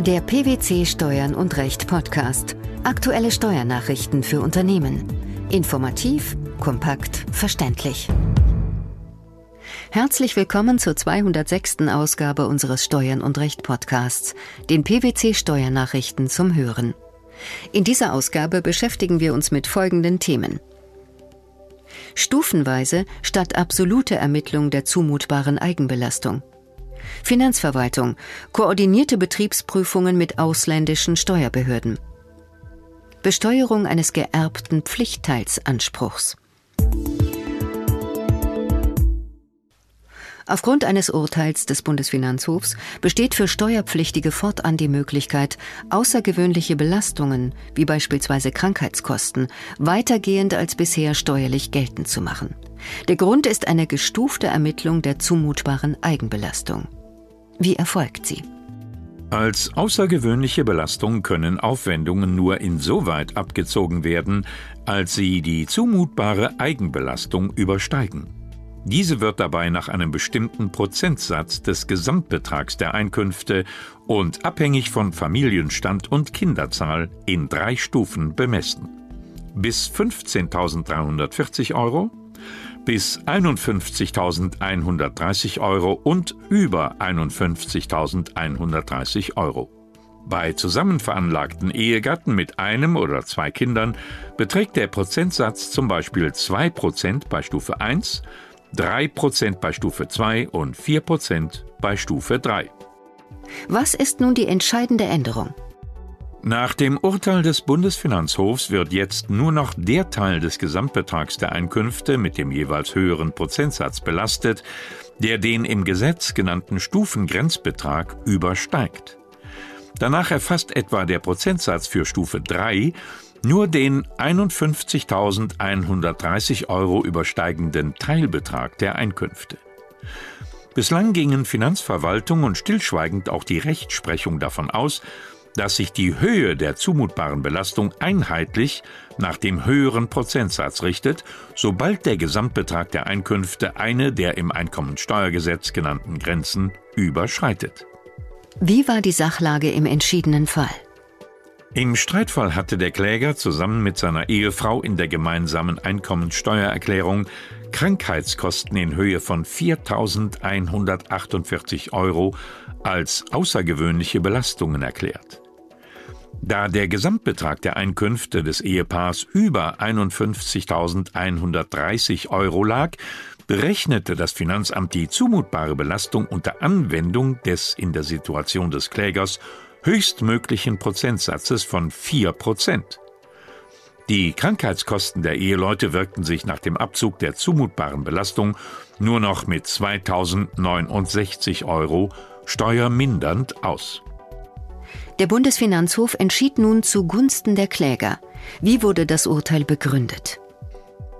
Der PwC Steuern und Recht Podcast. Aktuelle Steuernachrichten für Unternehmen. Informativ, kompakt, verständlich. Herzlich willkommen zur 206. Ausgabe unseres Steuern und Recht Podcasts, den PwC Steuernachrichten zum Hören. In dieser Ausgabe beschäftigen wir uns mit folgenden Themen. Stufenweise statt absolute Ermittlung der zumutbaren Eigenbelastung. Finanzverwaltung, koordinierte Betriebsprüfungen mit ausländischen Steuerbehörden. Besteuerung eines geerbten Pflichtteilsanspruchs. Aufgrund eines Urteils des Bundesfinanzhofs besteht für Steuerpflichtige fortan die Möglichkeit, außergewöhnliche Belastungen, wie beispielsweise Krankheitskosten, weitergehend als bisher steuerlich geltend zu machen. Der Grund ist eine gestufte Ermittlung der zumutbaren Eigenbelastung. Wie erfolgt sie? Als außergewöhnliche Belastung können Aufwendungen nur insoweit abgezogen werden, als sie die zumutbare Eigenbelastung übersteigen. Diese wird dabei nach einem bestimmten Prozentsatz des Gesamtbetrags der Einkünfte und abhängig von Familienstand und Kinderzahl in drei Stufen bemessen. Bis 15.340 Euro, bis 51.130 Euro und über 51.130 Euro. Bei zusammenveranlagten Ehegatten mit einem oder zwei Kindern beträgt der Prozentsatz zum Beispiel 2% bei Stufe 1, 3% bei Stufe 2 und 4% bei Stufe 3. Was ist nun die entscheidende Änderung? Nach dem Urteil des Bundesfinanzhofs wird jetzt nur noch der Teil des Gesamtbetrags der Einkünfte mit dem jeweils höheren Prozentsatz belastet, der den im Gesetz genannten Stufengrenzbetrag übersteigt. Danach erfasst etwa der Prozentsatz für Stufe 3 nur den 51.130 Euro übersteigenden Teilbetrag der Einkünfte. Bislang gingen Finanzverwaltung und stillschweigend auch die Rechtsprechung davon aus, dass sich die Höhe der zumutbaren Belastung einheitlich nach dem höheren Prozentsatz richtet, sobald der Gesamtbetrag der Einkünfte eine der im Einkommensteuergesetz genannten Grenzen überschreitet. Wie war die Sachlage im entschiedenen Fall? Im Streitfall hatte der Kläger zusammen mit seiner Ehefrau in der gemeinsamen Einkommensteuererklärung Krankheitskosten in Höhe von 4.148 Euro als außergewöhnliche Belastungen erklärt. Da der Gesamtbetrag der Einkünfte des Ehepaars über 51.130 Euro lag, berechnete das Finanzamt die zumutbare Belastung unter Anwendung des in der Situation des Klägers höchstmöglichen Prozentsatzes von 4 Prozent. Die Krankheitskosten der Eheleute wirkten sich nach dem Abzug der zumutbaren Belastung nur noch mit 2069 Euro steuermindernd aus. Der Bundesfinanzhof entschied nun zugunsten der Kläger. Wie wurde das Urteil begründet?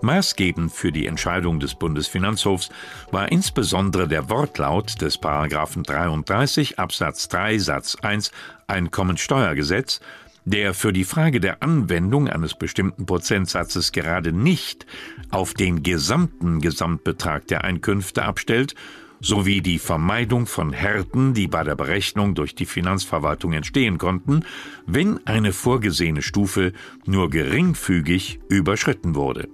Maßgebend für die Entscheidung des Bundesfinanzhofs war insbesondere der Wortlaut des Paragraphen 33 Absatz 3 Satz 1 Einkommensteuergesetz, der für die Frage der Anwendung eines bestimmten Prozentsatzes gerade nicht auf den gesamten Gesamtbetrag der Einkünfte abstellt, sowie die Vermeidung von Härten, die bei der Berechnung durch die Finanzverwaltung entstehen konnten, wenn eine vorgesehene Stufe nur geringfügig überschritten wurde.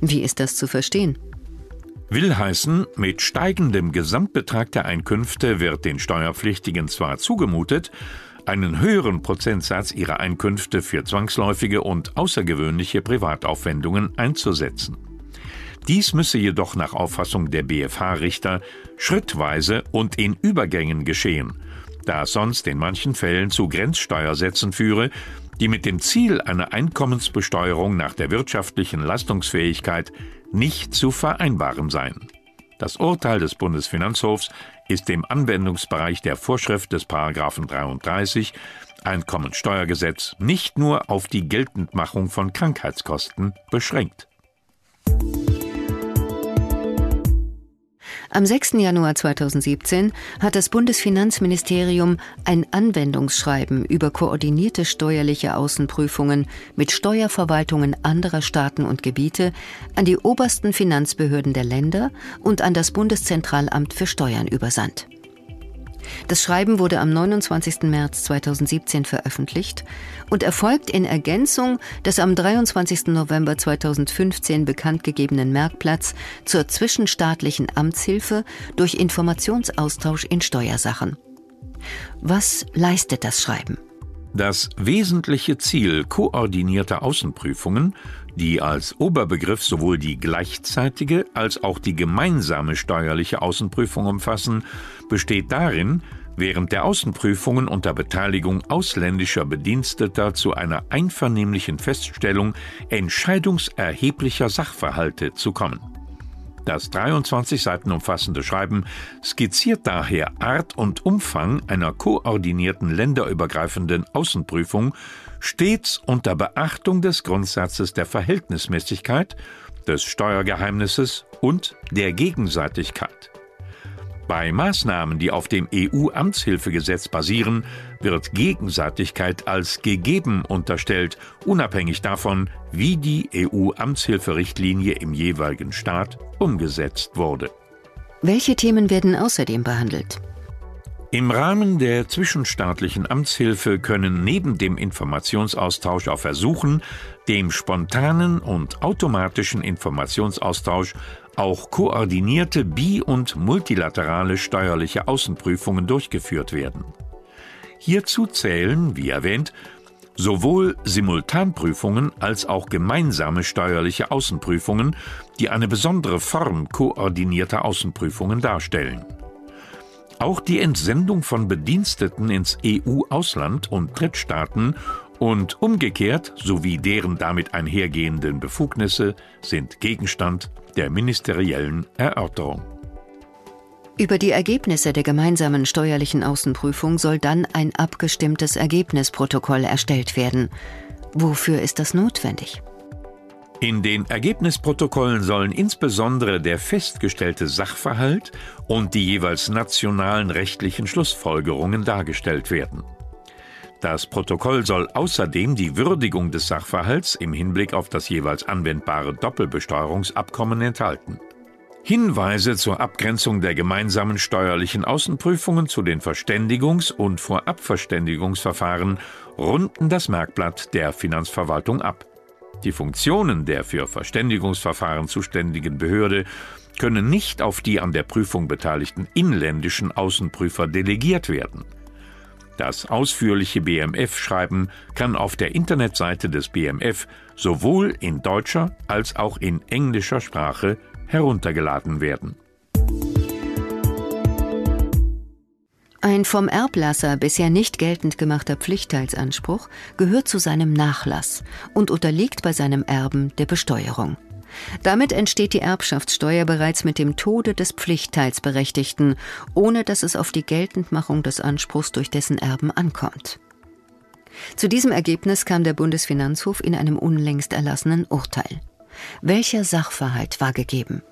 Wie ist das zu verstehen? Will heißen, mit steigendem Gesamtbetrag der Einkünfte wird den Steuerpflichtigen zwar zugemutet, einen höheren Prozentsatz ihrer Einkünfte für zwangsläufige und außergewöhnliche Privataufwendungen einzusetzen. Dies müsse jedoch nach Auffassung der BFH-Richter schrittweise und in Übergängen geschehen, da es sonst in manchen Fällen zu Grenzsteuersätzen führe, die mit dem Ziel einer Einkommensbesteuerung nach der wirtschaftlichen Leistungsfähigkeit nicht zu vereinbaren seien. Das Urteil des Bundesfinanzhofs ist im Anwendungsbereich der Vorschrift des Paragraphen 33 Einkommensteuergesetz nicht nur auf die Geltendmachung von Krankheitskosten beschränkt. Am 6. Januar 2017 hat das Bundesfinanzministerium ein Anwendungsschreiben über koordinierte steuerliche Außenprüfungen mit Steuerverwaltungen anderer Staaten und Gebiete an die obersten Finanzbehörden der Länder und an das Bundeszentralamt für Steuern übersandt. Das Schreiben wurde am 29. März 2017 veröffentlicht und erfolgt in Ergänzung des am 23. November 2015 bekannt gegebenen Merkplatz zur zwischenstaatlichen Amtshilfe durch Informationsaustausch in Steuersachen. Was leistet das Schreiben? Das wesentliche Ziel koordinierter Außenprüfungen, die als Oberbegriff sowohl die gleichzeitige als auch die gemeinsame steuerliche Außenprüfung umfassen, besteht darin, während der Außenprüfungen unter Beteiligung ausländischer Bediensteter zu einer einvernehmlichen Feststellung entscheidungserheblicher Sachverhalte zu kommen. Das 23 Seiten umfassende Schreiben skizziert daher Art und Umfang einer koordinierten länderübergreifenden Außenprüfung stets unter Beachtung des Grundsatzes der Verhältnismäßigkeit, des Steuergeheimnisses und der Gegenseitigkeit. Bei Maßnahmen, die auf dem EU-Amtshilfegesetz basieren, wird Gegenseitigkeit als gegeben unterstellt, unabhängig davon, wie die EU-Amtshilferichtlinie im jeweiligen Staat umgesetzt wurde. Welche Themen werden außerdem behandelt? Im Rahmen der zwischenstaatlichen Amtshilfe können neben dem Informationsaustausch auf Ersuchen, dem spontanen und automatischen Informationsaustausch auch koordinierte bi- und multilaterale steuerliche Außenprüfungen durchgeführt werden. Hierzu zählen, wie erwähnt, sowohl Simultanprüfungen als auch gemeinsame steuerliche Außenprüfungen, die eine besondere Form koordinierter Außenprüfungen darstellen. Auch die Entsendung von Bediensteten ins EU-Ausland und Drittstaaten und umgekehrt sowie deren damit einhergehenden Befugnisse sind Gegenstand der ministeriellen Erörterung. Über die Ergebnisse der gemeinsamen steuerlichen Außenprüfung soll dann ein abgestimmtes Ergebnisprotokoll erstellt werden. Wofür ist das notwendig? In den Ergebnisprotokollen sollen insbesondere der festgestellte Sachverhalt und die jeweils nationalen rechtlichen Schlussfolgerungen dargestellt werden. Das Protokoll soll außerdem die Würdigung des Sachverhalts im Hinblick auf das jeweils anwendbare Doppelbesteuerungsabkommen enthalten. Hinweise zur Abgrenzung der gemeinsamen steuerlichen Außenprüfungen zu den Verständigungs- und Vorabverständigungsverfahren runden das Merkblatt der Finanzverwaltung ab. Die Funktionen der für Verständigungsverfahren zuständigen Behörde können nicht auf die an der Prüfung beteiligten inländischen Außenprüfer delegiert werden. Das ausführliche BMF-Schreiben kann auf der Internetseite des BMF sowohl in deutscher als auch in englischer Sprache heruntergeladen werden. Ein vom Erblasser bisher nicht geltend gemachter Pflichtteilsanspruch gehört zu seinem Nachlass und unterliegt bei seinem Erben der Besteuerung. Damit entsteht die Erbschaftssteuer bereits mit dem Tode des Pflichtteilsberechtigten, ohne dass es auf die Geltendmachung des Anspruchs durch dessen Erben ankommt. Zu diesem Ergebnis kam der Bundesfinanzhof in einem unlängst erlassenen Urteil. Welcher Sachverhalt war gegeben?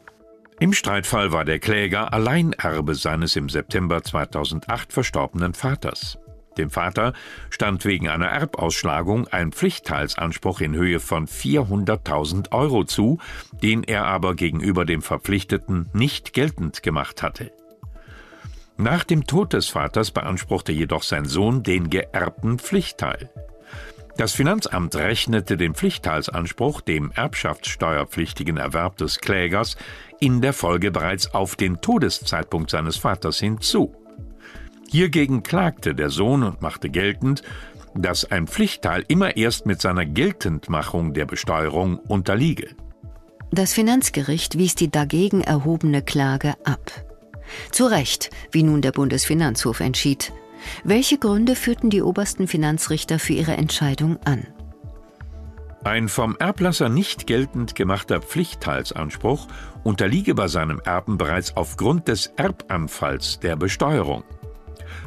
Im Streitfall war der Kläger Alleinerbe seines im September 2008 verstorbenen Vaters. Dem Vater stand wegen einer Erbausschlagung ein Pflichtteilsanspruch in Höhe von 400.000 Euro zu, den er aber gegenüber dem Verpflichteten nicht geltend gemacht hatte. Nach dem Tod des Vaters beanspruchte jedoch sein Sohn den geerbten Pflichtteil. Das Finanzamt rechnete den Pflichtteilsanspruch dem erbschaftssteuerpflichtigen Erwerb des Klägers in der Folge bereits auf den Todeszeitpunkt seines Vaters hinzu. Hiergegen klagte der Sohn und machte geltend, dass ein Pflichtteil immer erst mit seiner Geltendmachung der Besteuerung unterliege. Das Finanzgericht wies die dagegen erhobene Klage ab. Zu Recht, wie nun der Bundesfinanzhof entschied. Welche Gründe führten die obersten Finanzrichter für ihre Entscheidung an? Ein vom Erblasser nicht geltend gemachter Pflichtteilsanspruch unterliege bei seinem Erben bereits aufgrund des Erbanfalls der Besteuerung.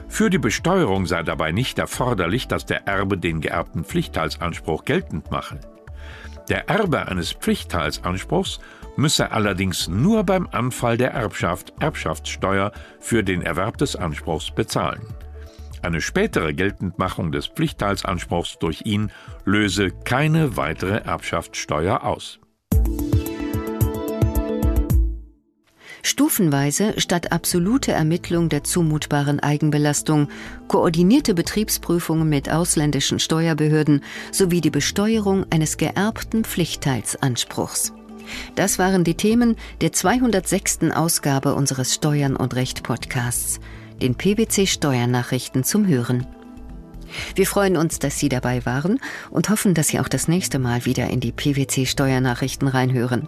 Für die Besteuerung sei dabei nicht erforderlich, dass der Erbe den geerbten Pflichtteilsanspruch geltend mache. Der Erbe eines Pflichtteilsanspruchs müsse allerdings nur beim Anfall der Erbschaft Erbschaftssteuer für den Erwerb des Anspruchs bezahlen. Eine spätere Geltendmachung des Pflichtteilsanspruchs durch ihn löse keine weitere Erbschaftssteuer aus. Stufenweise statt absolute Ermittlung der zumutbaren Eigenbelastung, koordinierte Betriebsprüfungen mit ausländischen Steuerbehörden sowie die Besteuerung eines geerbten Pflichtteilsanspruchs. Das waren die Themen der 206. Ausgabe unseres Steuern und Recht Podcasts, den PwC Steuernachrichten zum Hören. Wir freuen uns, dass Sie dabei waren und hoffen, dass Sie auch das nächste Mal wieder in die PwC Steuernachrichten reinhören.